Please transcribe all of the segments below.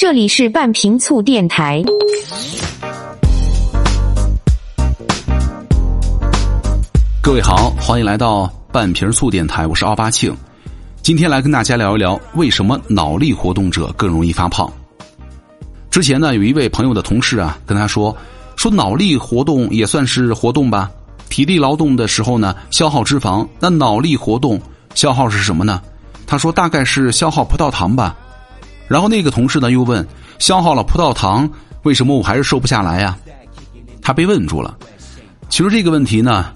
这里是半瓶醋电台。各位好，欢迎来到半瓶醋电台，我是奥巴庆。今天来跟大家聊一聊，为什么脑力活动者更容易发胖。之前呢，有一位朋友的同事啊，跟他说，说脑力活动也算是活动吧。体力劳动的时候呢，消耗脂肪，那脑力活动消耗是什么呢？他说大概是消耗葡萄糖吧。然后那个同事呢又问，消耗了葡萄糖，为什么我还是瘦不下来呀？他被问住了。其实这个问题呢。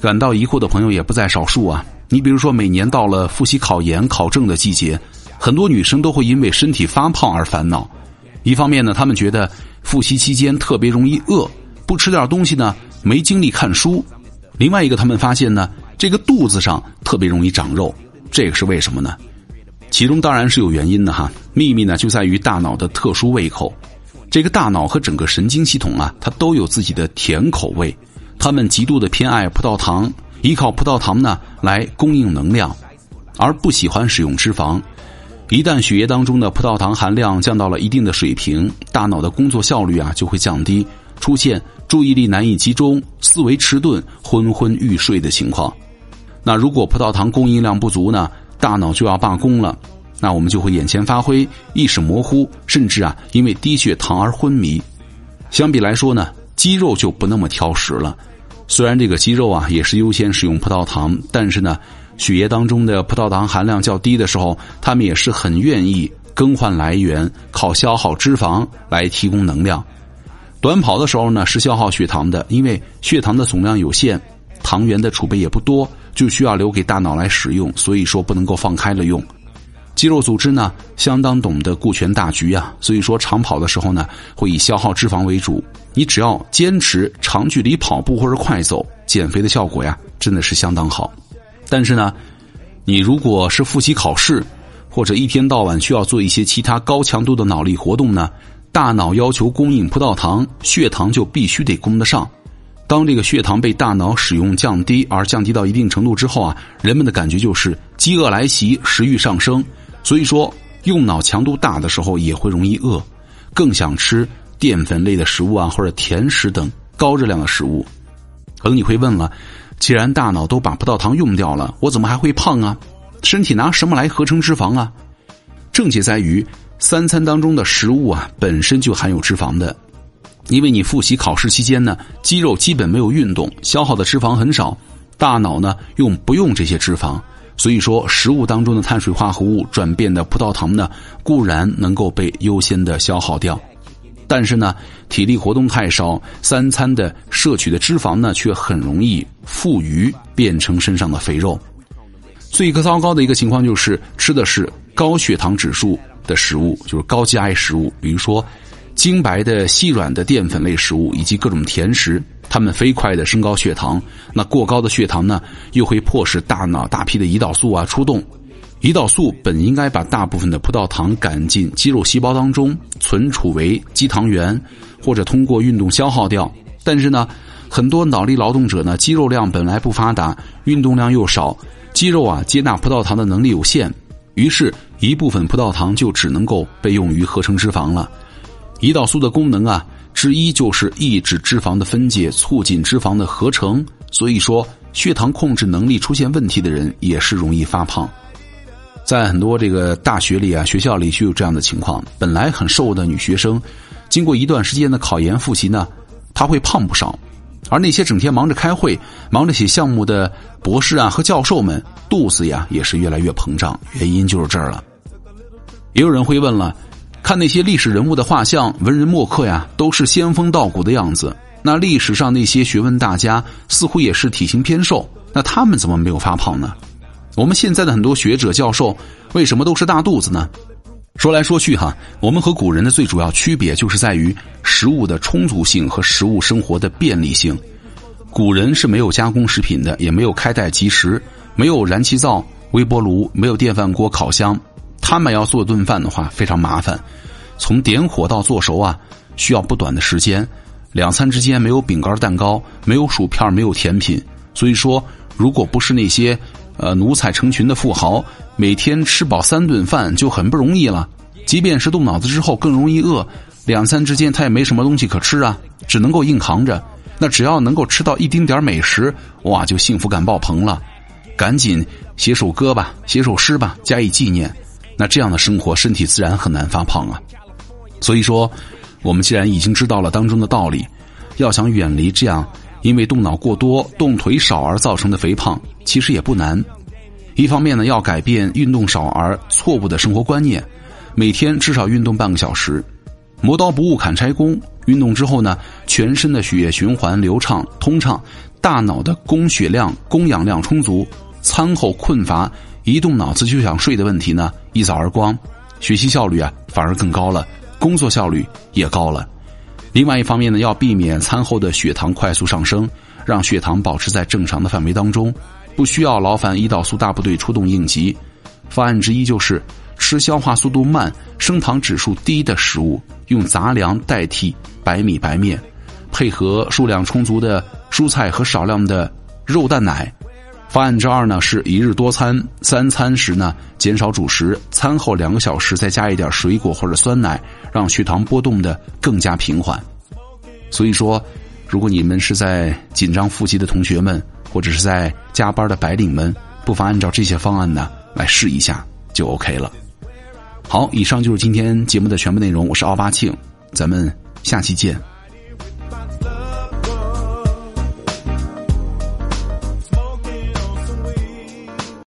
感到疑惑的朋友也不在少数啊！你比如说，每年到了复习考研考证的季节，很多女生都会因为身体发胖而烦恼。一方面呢，她们觉得复习期间特别容易饿，不吃点东西呢没精力看书；另外一个，她们发现呢，这个肚子上特别容易长肉，这个是为什么呢？其中当然是有原因的哈。秘密呢就在于大脑的特殊胃口，这个大脑和整个神经系统啊，它都有自己的甜口味。他们极度的偏爱葡萄糖，依靠葡萄糖呢来供应能量，而不喜欢使用脂肪。一旦血液当中的葡萄糖含量降到了一定的水平，大脑的工作效率啊就会降低，出现注意力难以集中、思维迟钝、昏昏欲睡的情况。那如果葡萄糖供应量不足呢，大脑就要罢工了，那我们就会眼前发灰、意识模糊，甚至啊因为低血糖而昏迷。相比来说呢，肌肉就不那么挑食了。虽然这个肌肉啊也是优先使用葡萄糖，但是呢，血液当中的葡萄糖含量较低的时候，他们也是很愿意更换来源，靠消耗脂肪来提供能量。短跑的时候呢是消耗血糖的，因为血糖的总量有限，糖原的储备也不多，就需要留给大脑来使用，所以说不能够放开了用。肌肉组织呢，相当懂得顾全大局啊，所以说长跑的时候呢，会以消耗脂肪为主。你只要坚持长距离跑步或者快走，减肥的效果呀，真的是相当好。但是呢，你如果是复习考试，或者一天到晚需要做一些其他高强度的脑力活动呢，大脑要求供应葡萄糖，血糖就必须得供得上。当这个血糖被大脑使用降低，而降低到一定程度之后啊，人们的感觉就是饥饿来袭，食欲上升。所以说，用脑强度大的时候也会容易饿，更想吃淀粉类的食物啊，或者甜食等高热量的食物。可能你会问了，既然大脑都把葡萄糖用掉了，我怎么还会胖啊？身体拿什么来合成脂肪啊？症结在于三餐当中的食物啊本身就含有脂肪的，因为你复习考试期间呢，肌肉基本没有运动，消耗的脂肪很少，大脑呢用不用这些脂肪。所以说，食物当中的碳水化合物转变的葡萄糖呢，固然能够被优先的消耗掉，但是呢，体力活动太少，三餐的摄取的脂肪呢，却很容易富余变成身上的肥肉。最个糟糕的一个情况就是吃的是高血糖指数的食物，就是高 GI 食物，比如说精白的细软的淀粉类食物以及各种甜食。它们飞快的升高血糖，那过高的血糖呢，又会迫使大脑大批的胰岛素啊出动。胰岛素本应该把大部分的葡萄糖赶进肌肉细胞当中，存储为肌糖原，或者通过运动消耗掉。但是呢，很多脑力劳动者呢，肌肉量本来不发达，运动量又少，肌肉啊接纳葡萄糖的能力有限，于是，一部分葡萄糖就只能够被用于合成脂肪了。胰岛素的功能啊。之一就是抑制脂肪的分解，促进脂肪的合成。所以说，血糖控制能力出现问题的人也是容易发胖。在很多这个大学里啊，学校里就有这样的情况：本来很瘦的女学生，经过一段时间的考研复习呢，她会胖不少；而那些整天忙着开会、忙着写项目的博士啊和教授们，肚子呀也是越来越膨胀。原因就是这儿了。也有人会问了。看那些历史人物的画像，文人墨客呀，都是仙风道骨的样子。那历史上那些学问大家，似乎也是体型偏瘦。那他们怎么没有发胖呢？我们现在的很多学者教授，为什么都是大肚子呢？说来说去哈，我们和古人的最主要区别，就是在于食物的充足性和食物生活的便利性。古人是没有加工食品的，也没有开袋即食，没有燃气灶、微波炉，没有电饭锅、烤箱。他们要做顿饭的话非常麻烦，从点火到做熟啊，需要不短的时间。两餐之间没有饼干、蛋糕，没有薯片，没有甜品。所以说，如果不是那些呃奴才成群的富豪，每天吃饱三顿饭就很不容易了。即便是动脑子之后更容易饿，两餐之间他也没什么东西可吃啊，只能够硬扛着。那只要能够吃到一丁点美食，哇，就幸福感爆棚了，赶紧写首歌吧，写首诗吧，加以纪念。那这样的生活，身体自然很难发胖啊。所以说，我们既然已经知道了当中的道理，要想远离这样因为动脑过多、动腿少而造成的肥胖，其实也不难。一方面呢，要改变运动少而错误的生活观念，每天至少运动半个小时。磨刀不误砍柴工，运动之后呢，全身的血液循环流畅通畅，大脑的供血量、供氧量充足，餐后困乏、一动脑子就想睡的问题呢，一扫而光，学习效率啊反而更高了，工作效率也高了。另外一方面呢，要避免餐后的血糖快速上升，让血糖保持在正常的范围当中，不需要劳烦胰岛素大部队出动应急。方案之一就是吃消化速度慢、升糖指数低的食物。用杂粮代替白米白面，配合数量充足的蔬菜和少量的肉蛋奶。方案之二呢是一日多餐，三餐时呢减少主食，餐后两个小时再加一点水果或者酸奶，让血糖波动的更加平缓。所以说，如果你们是在紧张复习的同学们，或者是在加班的白领们，不妨按照这些方案呢来试一下，就 OK 了。好，以上就是今天节目的全部内容。我是奥巴庆，咱们下期见。